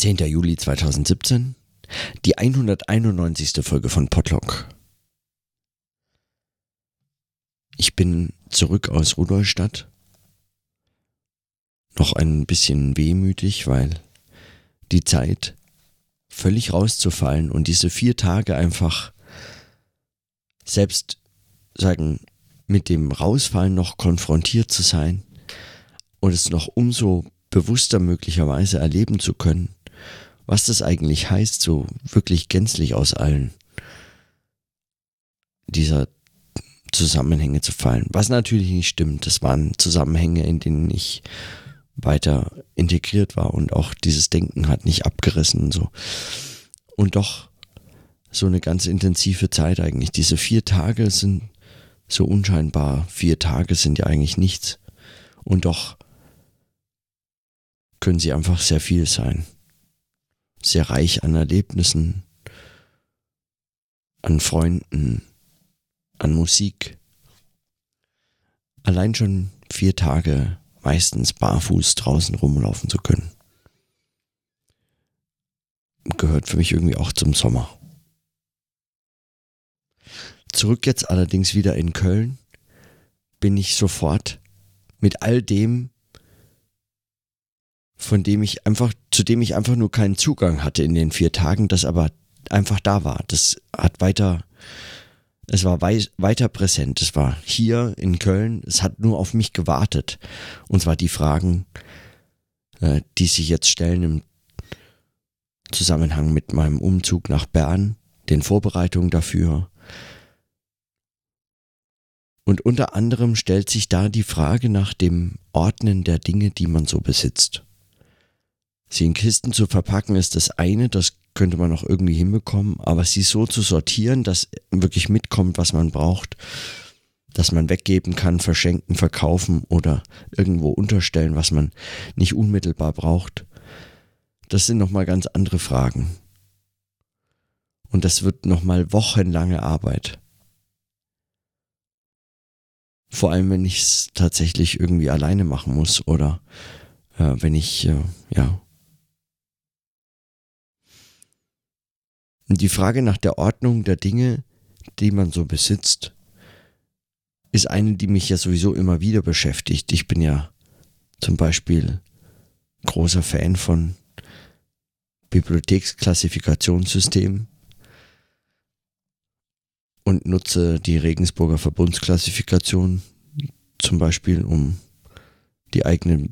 10. Juli 2017, die 191. Folge von Potlock. Ich bin zurück aus Rudolstadt. Noch ein bisschen wehmütig, weil die Zeit völlig rauszufallen und diese vier Tage einfach selbst sagen, mit dem Rausfallen noch konfrontiert zu sein und es noch umso bewusster möglicherweise erleben zu können, was das eigentlich heißt, so wirklich gänzlich aus allen dieser Zusammenhänge zu fallen. Was natürlich nicht stimmt. Das waren Zusammenhänge, in denen ich weiter integriert war und auch dieses Denken hat nicht abgerissen und so. Und doch so eine ganz intensive Zeit eigentlich. Diese vier Tage sind so unscheinbar. Vier Tage sind ja eigentlich nichts. Und doch können sie einfach sehr viel sein. Sehr reich an Erlebnissen, an Freunden, an Musik. Allein schon vier Tage meistens barfuß draußen rumlaufen zu können. Gehört für mich irgendwie auch zum Sommer. Zurück jetzt allerdings wieder in Köln bin ich sofort mit all dem, von dem ich einfach, zu dem ich einfach nur keinen Zugang hatte in den vier Tagen, das aber einfach da war. Das hat weiter, es war wei weiter präsent. Es war hier in Köln, es hat nur auf mich gewartet. Und zwar die Fragen, äh, die sich jetzt stellen im Zusammenhang mit meinem Umzug nach Bern, den Vorbereitungen dafür. Und unter anderem stellt sich da die Frage nach dem Ordnen der Dinge, die man so besitzt. Sie in Kisten zu verpacken ist das eine, das könnte man auch irgendwie hinbekommen, aber sie so zu sortieren, dass wirklich mitkommt, was man braucht, dass man weggeben kann, verschenken, verkaufen oder irgendwo unterstellen, was man nicht unmittelbar braucht. Das sind nochmal ganz andere Fragen. Und das wird nochmal wochenlange Arbeit. Vor allem, wenn ich es tatsächlich irgendwie alleine machen muss oder äh, wenn ich, äh, ja, Und die Frage nach der Ordnung der Dinge, die man so besitzt, ist eine, die mich ja sowieso immer wieder beschäftigt. Ich bin ja zum Beispiel großer Fan von Bibliotheksklassifikationssystemen und nutze die Regensburger Verbundsklassifikation zum Beispiel, um die eigene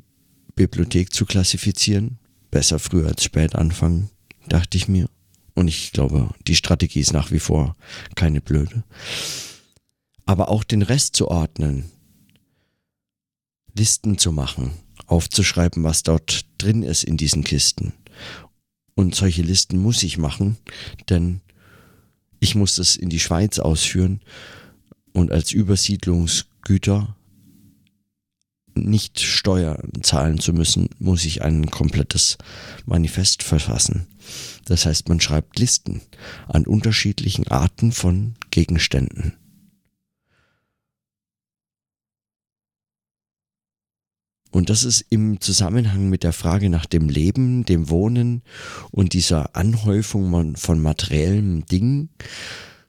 Bibliothek zu klassifizieren. Besser früh als spät anfangen, dachte ich mir. Und ich glaube, die Strategie ist nach wie vor keine blöde. Aber auch den Rest zu ordnen, Listen zu machen, aufzuschreiben, was dort drin ist in diesen Kisten. Und solche Listen muss ich machen, denn ich muss das in die Schweiz ausführen und als Übersiedlungsgüter nicht Steuern zahlen zu müssen, muss ich ein komplettes Manifest verfassen. Das heißt, man schreibt Listen an unterschiedlichen Arten von Gegenständen. Und das ist im Zusammenhang mit der Frage nach dem Leben, dem Wohnen und dieser Anhäufung von materiellen Dingen,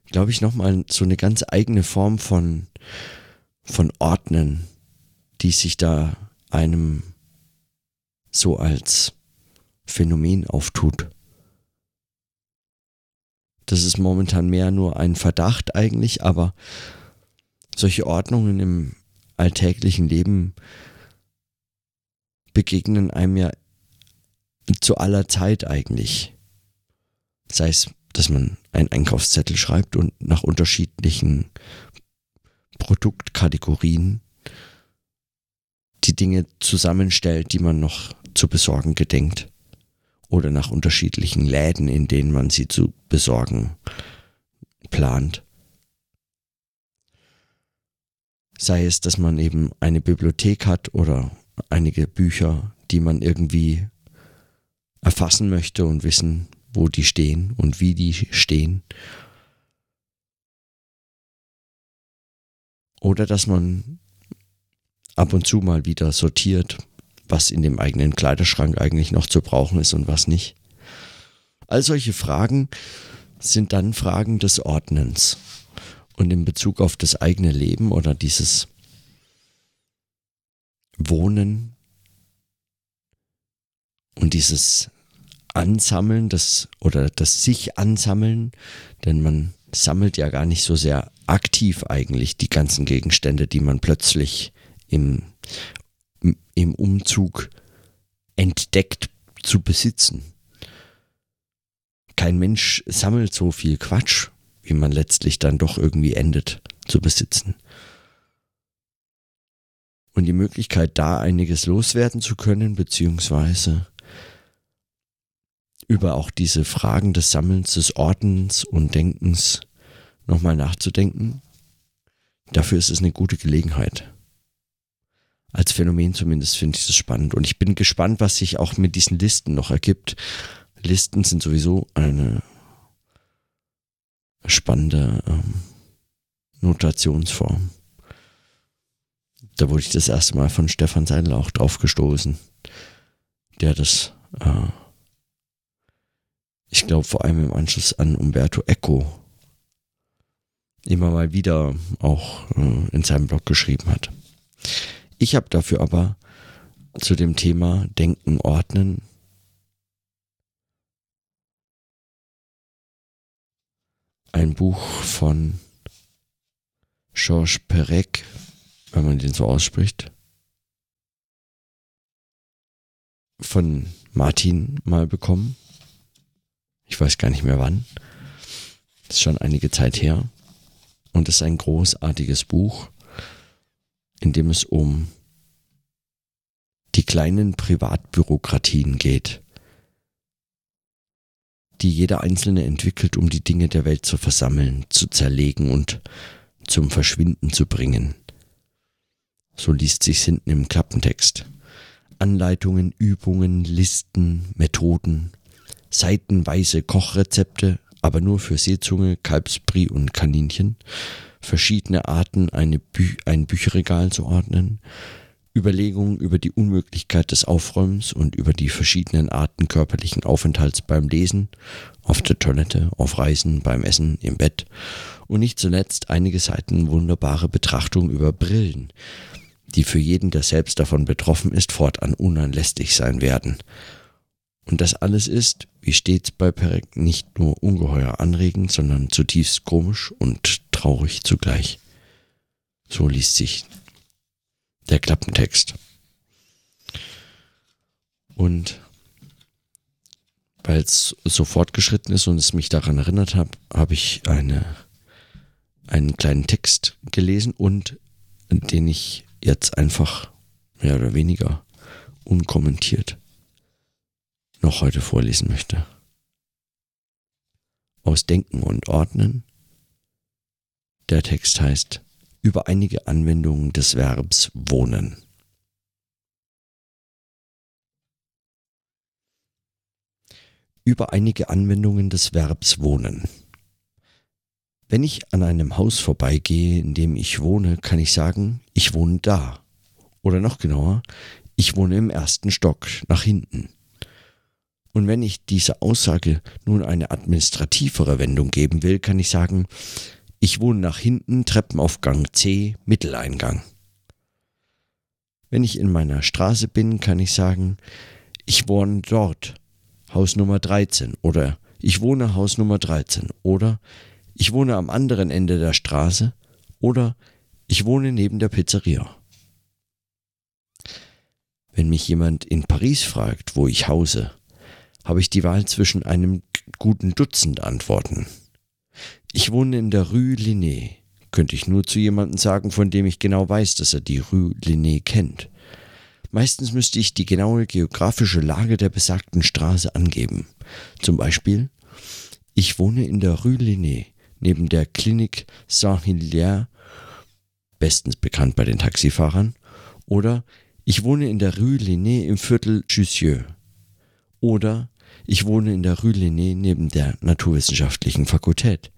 glaube ich, nochmal so eine ganz eigene Form von, von Ordnen, die sich da einem so als Phänomen auftut. Das ist momentan mehr nur ein Verdacht eigentlich, aber solche Ordnungen im alltäglichen Leben begegnen einem ja zu aller Zeit eigentlich. Sei es, dass man einen Einkaufszettel schreibt und nach unterschiedlichen Produktkategorien die Dinge zusammenstellt, die man noch zu besorgen gedenkt oder nach unterschiedlichen Läden, in denen man sie zu besorgen plant. Sei es, dass man eben eine Bibliothek hat oder einige Bücher, die man irgendwie erfassen möchte und wissen, wo die stehen und wie die stehen. Oder dass man ab und zu mal wieder sortiert, was in dem eigenen Kleiderschrank eigentlich noch zu brauchen ist und was nicht. All solche Fragen sind dann Fragen des Ordnens. Und in Bezug auf das eigene Leben oder dieses Wohnen und dieses Ansammeln, das oder das sich ansammeln, denn man sammelt ja gar nicht so sehr aktiv eigentlich die ganzen Gegenstände, die man plötzlich im, im Umzug entdeckt zu besitzen. Kein Mensch sammelt so viel Quatsch, wie man letztlich dann doch irgendwie endet zu besitzen. Und die Möglichkeit, da einiges loswerden zu können, beziehungsweise über auch diese Fragen des Sammelns, des Ordens und Denkens nochmal nachzudenken, dafür ist es eine gute Gelegenheit. Als Phänomen zumindest finde ich das spannend. Und ich bin gespannt, was sich auch mit diesen Listen noch ergibt. Listen sind sowieso eine spannende ähm, Notationsform. Da wurde ich das erste Mal von Stefan Seidel auch drauf gestoßen, der das, äh, ich glaube vor allem im Anschluss an Umberto Eco immer mal wieder auch äh, in seinem Blog geschrieben hat. Ich habe dafür aber zu dem Thema Denken ordnen ein Buch von Georges Perec, wenn man den so ausspricht, von Martin mal bekommen. Ich weiß gar nicht mehr wann. Das ist schon einige Zeit her. Und es ist ein großartiges Buch, in dem es um die kleinen Privatbürokratien geht, die jeder Einzelne entwickelt, um die Dinge der Welt zu versammeln, zu zerlegen und zum Verschwinden zu bringen. So liest sich's hinten im Klappentext. Anleitungen, Übungen, Listen, Methoden, seitenweise Kochrezepte, aber nur für Seezunge, Kalbsbrie und Kaninchen, verschiedene Arten Bü ein Bücherregal zu ordnen, Überlegungen über die Unmöglichkeit des Aufräumens und über die verschiedenen Arten körperlichen Aufenthalts beim Lesen, auf der Toilette, auf Reisen, beim Essen, im Bett und nicht zuletzt einige Seiten wunderbare Betrachtung über Brillen, die für jeden, der selbst davon betroffen ist, fortan unanlästig sein werden. Und das alles ist, wie stets bei Perek, nicht nur ungeheuer anregend, sondern zutiefst komisch und traurig zugleich. So liest sich der Klappentext. Und weil es so fortgeschritten ist und es mich daran erinnert hat, habe ich eine, einen kleinen Text gelesen und den ich jetzt einfach mehr oder weniger unkommentiert noch heute vorlesen möchte. Aus Denken und Ordnen. Der Text heißt über einige Anwendungen des Verbs wohnen. Über einige Anwendungen des Verbs wohnen. Wenn ich an einem Haus vorbeigehe, in dem ich wohne, kann ich sagen, ich wohne da. Oder noch genauer, ich wohne im ersten Stock, nach hinten. Und wenn ich dieser Aussage nun eine administrativere Wendung geben will, kann ich sagen, ich wohne nach hinten, Treppenaufgang C, Mitteleingang. Wenn ich in meiner Straße bin, kann ich sagen, ich wohne dort, Haus Nummer 13 oder ich wohne Haus Nummer 13 oder ich wohne am anderen Ende der Straße oder ich wohne neben der Pizzeria. Wenn mich jemand in Paris fragt, wo ich hause, habe ich die Wahl zwischen einem guten Dutzend Antworten. Ich wohne in der Rue Linné. Könnte ich nur zu jemandem sagen, von dem ich genau weiß, dass er die Rue Linné kennt. Meistens müsste ich die genaue geografische Lage der besagten Straße angeben. Zum Beispiel, ich wohne in der Rue Linné, neben der Klinik Saint-Hilaire, bestens bekannt bei den Taxifahrern, oder ich wohne in der Rue Linné im Viertel Jussieu. Oder ich wohne in der Rue Linné neben der Naturwissenschaftlichen Fakultät.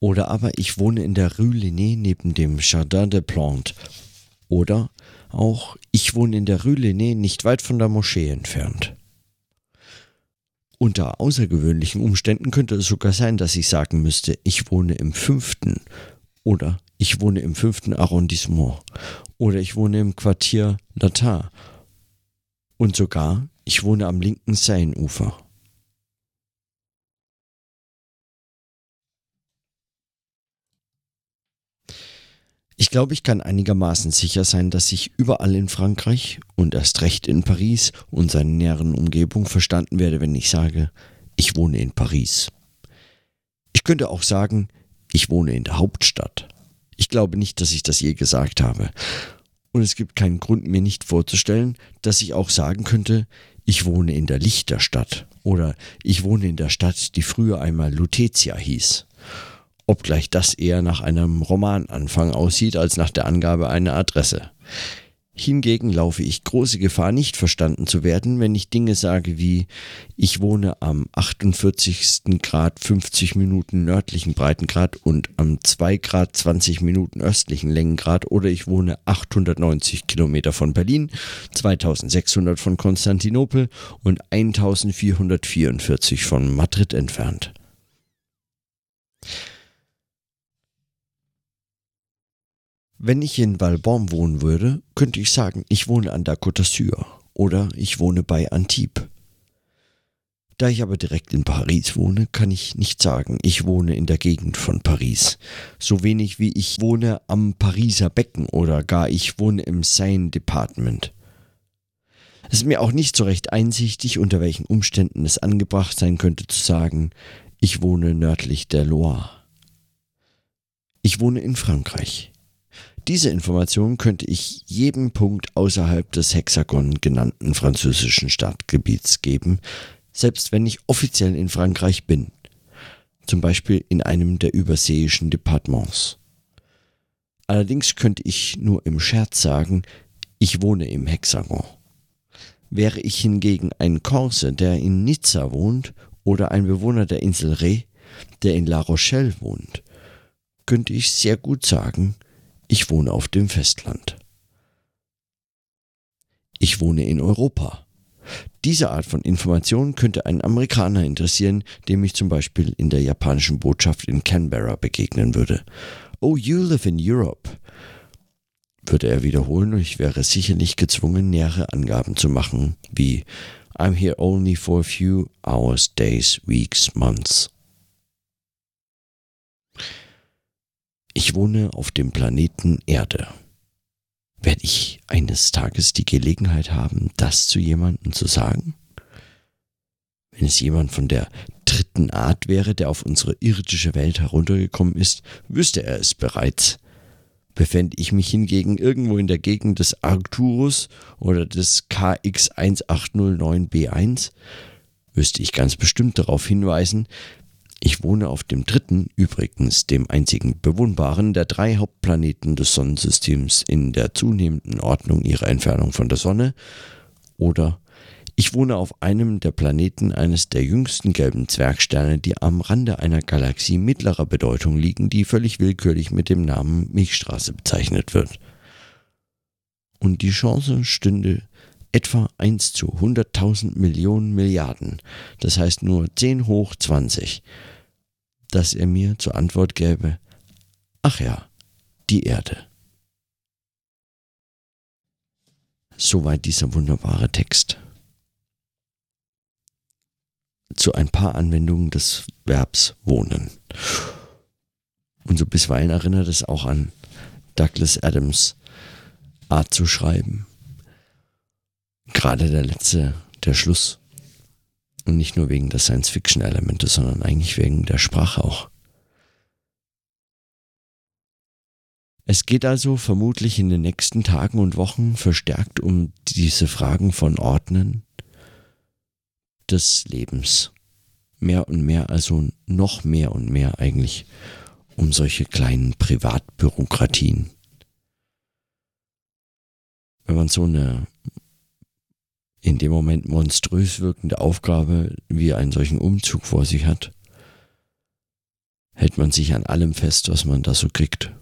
Oder aber ich wohne in der Rue Linné neben dem Jardin des Plantes. Oder auch ich wohne in der Rue Linné nicht weit von der Moschee entfernt. Unter außergewöhnlichen Umständen könnte es sogar sein, dass ich sagen müsste, ich wohne im fünften oder ich wohne im fünften Arrondissement oder ich wohne im Quartier Latin und sogar ich wohne am linken Seineufer. Ich glaube, ich kann einigermaßen sicher sein, dass ich überall in Frankreich und erst recht in Paris und seiner näheren Umgebung verstanden werde, wenn ich sage, ich wohne in Paris. Ich könnte auch sagen, ich wohne in der Hauptstadt. Ich glaube nicht, dass ich das je gesagt habe. Und es gibt keinen Grund, mir nicht vorzustellen, dass ich auch sagen könnte, ich wohne in der Lichterstadt oder ich wohne in der Stadt, die früher einmal Lutetia hieß obgleich das eher nach einem Romananfang aussieht als nach der Angabe einer Adresse. Hingegen laufe ich große Gefahr, nicht verstanden zu werden, wenn ich Dinge sage wie ich wohne am 48. Grad 50 Minuten nördlichen Breitengrad und am 2 Grad 20 Minuten östlichen Längengrad oder ich wohne 890 Kilometer von Berlin, 2600 von Konstantinopel und 1444 von Madrid entfernt. Wenn ich in Valbonne wohnen würde, könnte ich sagen, ich wohne an der Côte d'Azur oder ich wohne bei Antibes. Da ich aber direkt in Paris wohne, kann ich nicht sagen, ich wohne in der Gegend von Paris. So wenig wie ich wohne am Pariser Becken oder gar ich wohne im Seine Department. Es ist mir auch nicht so recht einsichtig, unter welchen Umständen es angebracht sein könnte zu sagen, ich wohne nördlich der Loire. Ich wohne in Frankreich. Diese Information könnte ich jedem Punkt außerhalb des Hexagon genannten französischen Stadtgebiets geben, selbst wenn ich offiziell in Frankreich bin, zum Beispiel in einem der überseeischen Departements. Allerdings könnte ich nur im Scherz sagen, ich wohne im Hexagon. Wäre ich hingegen ein Korse, der in Nizza wohnt, oder ein Bewohner der Insel Ré, der in La Rochelle wohnt, könnte ich sehr gut sagen, ich wohne auf dem Festland. Ich wohne in Europa. Diese Art von Information könnte einen Amerikaner interessieren, dem ich zum Beispiel in der japanischen Botschaft in Canberra begegnen würde. Oh, you live in Europe, würde er wiederholen und ich wäre sicherlich gezwungen, nähere Angaben zu machen, wie I'm here only for a few hours, days, weeks, months. Ich wohne auf dem Planeten Erde. Werde ich eines Tages die Gelegenheit haben, das zu jemandem zu sagen? Wenn es jemand von der dritten Art wäre, der auf unsere irdische Welt heruntergekommen ist, wüsste er es bereits. Befände ich mich hingegen irgendwo in der Gegend des Arcturus oder des KX1809b1, wüsste ich ganz bestimmt darauf hinweisen, ich wohne auf dem dritten, übrigens dem einzigen bewohnbaren der drei Hauptplaneten des Sonnensystems in der zunehmenden Ordnung ihrer Entfernung von der Sonne. Oder ich wohne auf einem der Planeten eines der jüngsten gelben Zwergsterne, die am Rande einer Galaxie mittlerer Bedeutung liegen, die völlig willkürlich mit dem Namen Milchstraße bezeichnet wird. Und die Chance stünde etwa 1 zu 100.000 Millionen Milliarden, das heißt nur 10 hoch 20, dass er mir zur Antwort gäbe, ach ja, die Erde. Soweit dieser wunderbare Text. Zu ein paar Anwendungen des Verbs wohnen. Und so bisweilen erinnert es auch an Douglas Adams Art zu schreiben. Gerade der letzte, der Schluss. Und nicht nur wegen der Science-Fiction-Elemente, sondern eigentlich wegen der Sprache auch. Es geht also vermutlich in den nächsten Tagen und Wochen verstärkt um diese Fragen von Ordnen des Lebens. Mehr und mehr, also noch mehr und mehr eigentlich um solche kleinen Privatbürokratien. Wenn man so eine in dem Moment monströs wirkende Aufgabe wie einen solchen Umzug vor sich hat, hält man sich an allem fest, was man da so kriegt.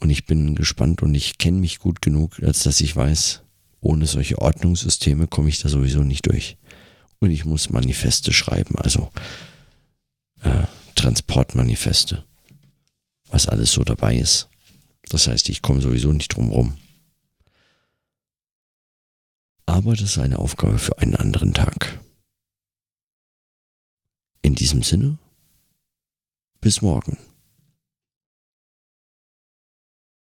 Und ich bin gespannt und ich kenne mich gut genug, als dass ich weiß, ohne solche Ordnungssysteme komme ich da sowieso nicht durch. Und ich muss Manifeste schreiben, also äh, Transportmanifeste, was alles so dabei ist. Das heißt, ich komme sowieso nicht drum rum. Aber das ist eine Aufgabe für einen anderen Tag. In diesem Sinne, bis morgen.